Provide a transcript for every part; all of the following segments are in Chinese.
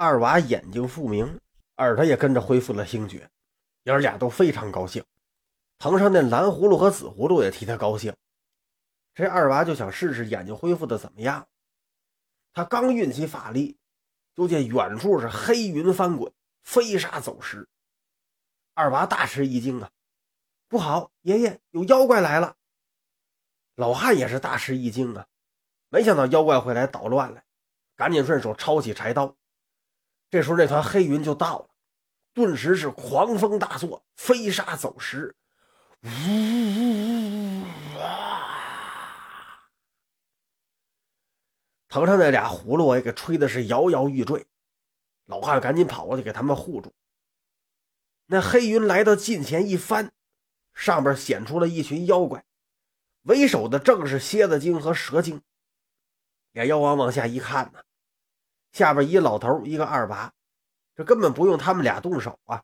二娃眼睛复明，耳朵也跟着恢复了听觉，爷儿俩都非常高兴。藤上那蓝葫芦和紫葫芦也替他高兴。这二娃就想试试眼睛恢复的怎么样。他刚运起法力，就见远处是黑云翻滚，飞沙走石。二娃大吃一惊啊！不好，爷爷有妖怪来了！老汉也是大吃一惊啊，没想到妖怪会来捣乱来，赶紧顺手抄起柴刀。这时候那团黑云就到了，顿时是狂风大作，飞沙走石，呜呜呜啊！藤上那俩葫芦也给吹的是摇摇欲坠，老汉赶紧跑过去给他们护住。那黑云来到近前一翻，上边显出了一群妖怪，为首的正是蝎子精和蛇精。俩妖王往下一看呢，下边一老头，一个二娃，这根本不用他们俩动手啊！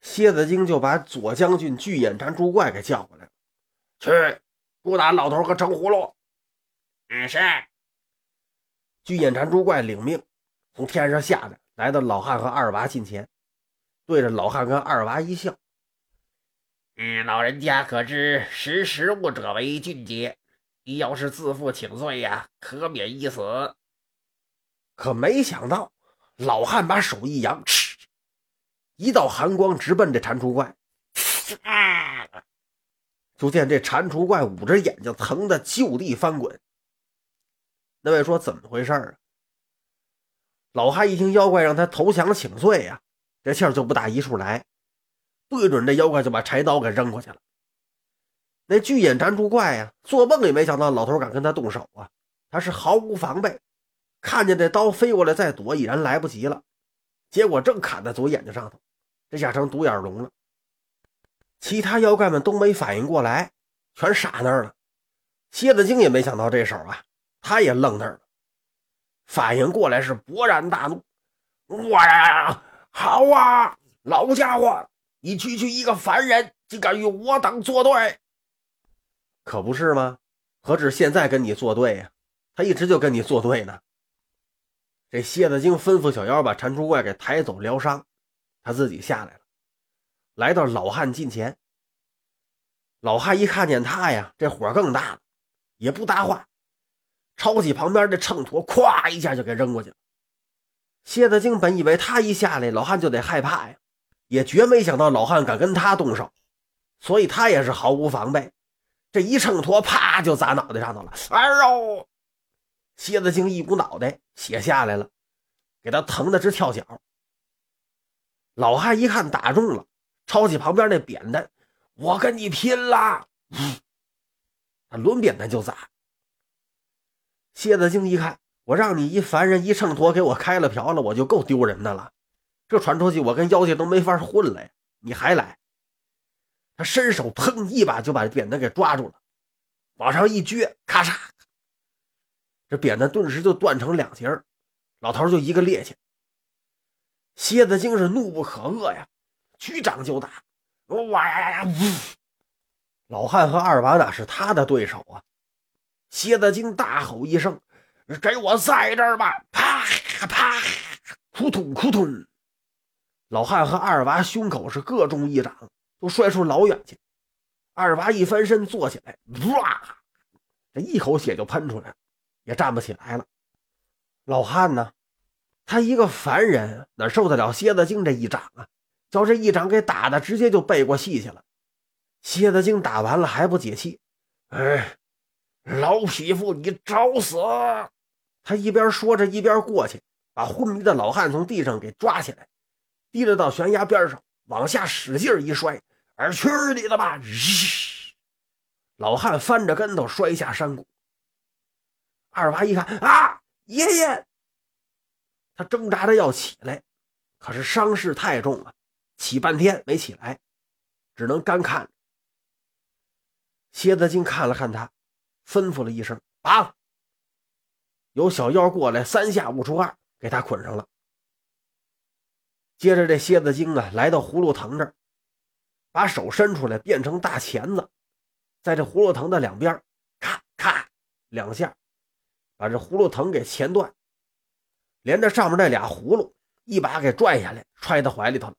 蝎子精就把左将军巨眼蟾蜍怪给叫过来了，去捉拿老头和程葫芦。嗯，是。巨眼蟾蜍怪领命，从天上下来，来到老汉和二娃近前。对着老汉跟二娃一笑，嗯，老人家可知识时务者为俊杰？你要是自负请罪呀，可免一死。可没想到，老汉把手一扬，嗤，一道寒光直奔这蟾蜍怪。啊！就见这蟾蜍怪捂着眼睛，疼得就地翻滚。那位说：“怎么回事啊？”老汉一听妖怪让他投降请罪呀。这气儿就不打一处来，对准这妖怪就把柴刀给扔过去了。那巨眼蟾蜍怪呀，做梦也没想到老头敢跟他动手啊！他是毫无防备，看见这刀飞过来再躲已然来不及了，结果正砍在左眼睛上头，这下成独眼龙了。其他妖怪们都没反应过来，全傻那儿了。蝎子精也没想到这手啊，他也愣那儿了，反应过来是勃然大怒，哇呀！好啊，老家伙，你区区一个凡人，竟敢与我等作对，可不是吗？何止现在跟你作对呀？他一直就跟你作对呢。这蝎子精吩咐小妖把蟾蜍怪给抬走疗伤，他自己下来了，来到老汉近前。老汉一看见他呀，这火更大了，也不搭话，抄起旁边的秤砣，咵一下就给扔过去了。蝎子精本以为他一下来，老汉就得害怕呀，也绝没想到老汉敢跟他动手，所以他也是毫无防备。这一秤砣，啪就砸脑袋上头了。哎呦！蝎子精一股脑袋血下来了，给他疼得直跳脚。老汉一看打中了，抄起旁边那扁担，我跟你拼了！他抡扁担就砸。蝎子精一看。我让你一凡人一秤砣给我开了瓢了，我就够丢人的了。这传出去，我跟妖精都没法混了！你还来？他伸手，砰，一把就把扁担给抓住了，往上一撅，咔嚓，这扁担顿时就断成两截老头就一个趔趄。蝎子精是怒不可遏呀，举掌就打。哇呀呀！老汉和二娃哪是他的对手啊？蝎子精大吼一声。给我在这儿吧！啪啪，扑通扑通，老汉和二娃胸口是各中一掌，都摔出老远去。二娃一翻身坐起来，哇，这一口血就喷出来了，也站不起来了。老汉呢，他一个凡人哪受得了蝎子精这一掌啊？叫这一掌给打的，直接就背过气去了。蝎子精打完了还不解气，哎，老匹夫，你找死！他一边说着，一边过去，把昏迷的老汉从地上给抓起来，提着到悬崖边上，往下使劲一摔，而去你的吧！老汉翻着跟头摔下山谷。二娃一看啊，爷爷！他挣扎着要起来，可是伤势太重了，起半天没起来，只能干看。蝎子精看了看他，吩咐了一声：“绑。”有小妖过来，三下五除二给他捆上了。接着，这蝎子精啊，来到葫芦藤这儿，把手伸出来，变成大钳子，在这葫芦藤的两边，咔咔两下，把这葫芦藤给钳断，连着上面那俩葫芦一把给拽下来，揣到怀里头。